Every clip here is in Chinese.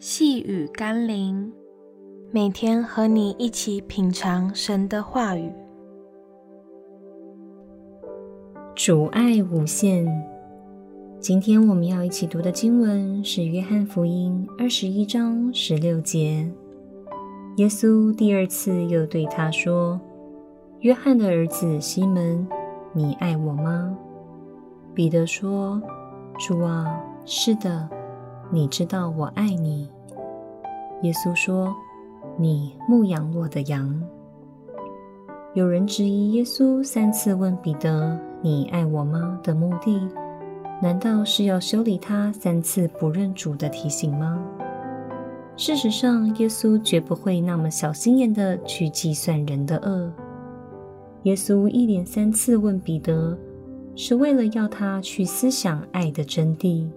细雨甘霖，每天和你一起品尝神的话语。主爱无限。今天我们要一起读的经文是《约翰福音》二十一章十六节。耶稣第二次又对他说：“约翰的儿子西门，你爱我吗？”彼得说：“主啊，是的。”你知道我爱你。耶稣说：“你牧养我的羊。”有人质疑耶稣三次问彼得：“你爱我吗？”的目的，难道是要修理他三次不认主的提醒吗？事实上，耶稣绝不会那么小心眼的去计算人的恶。耶稣一连三次问彼得，是为了要他去思想爱的真谛。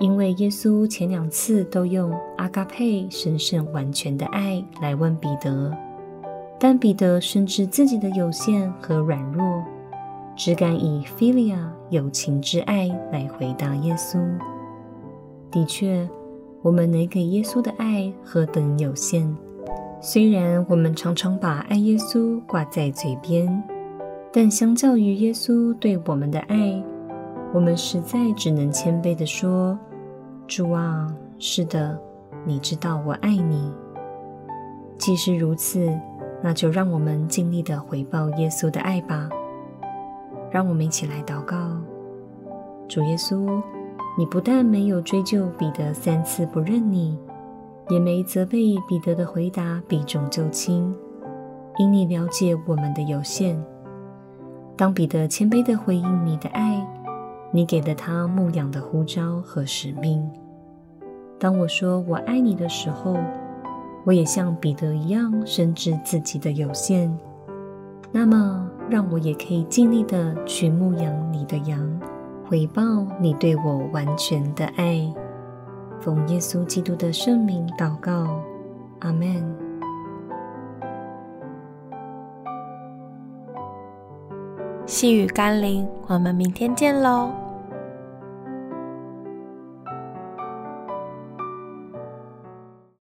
因为耶稣前两次都用阿嘎佩神圣完全的爱来问彼得，但彼得深知自己的有限和软弱，只敢以 philia 有情之爱来回答耶稣。的确，我们能给耶稣的爱何等有限。虽然我们常常把爱耶稣挂在嘴边，但相较于耶稣对我们的爱，我们实在只能谦卑地说。主啊，是的，你知道我爱你。既是如此，那就让我们尽力地回报耶稣的爱吧。让我们一起来祷告：主耶稣，你不但没有追究彼得三次不认你，也没责备彼得的回答避重就轻，因你了解我们的有限。当彼得谦卑地回应你的爱，你给了他牧养的呼召和使命。当我说我爱你的时候，我也像彼得一样深知自己的有限。那么，让我也可以尽力的去牧养你的羊，回报你对我完全的爱。奉耶稣基督的圣名祷告，阿门。细雨甘霖，我们明天见喽。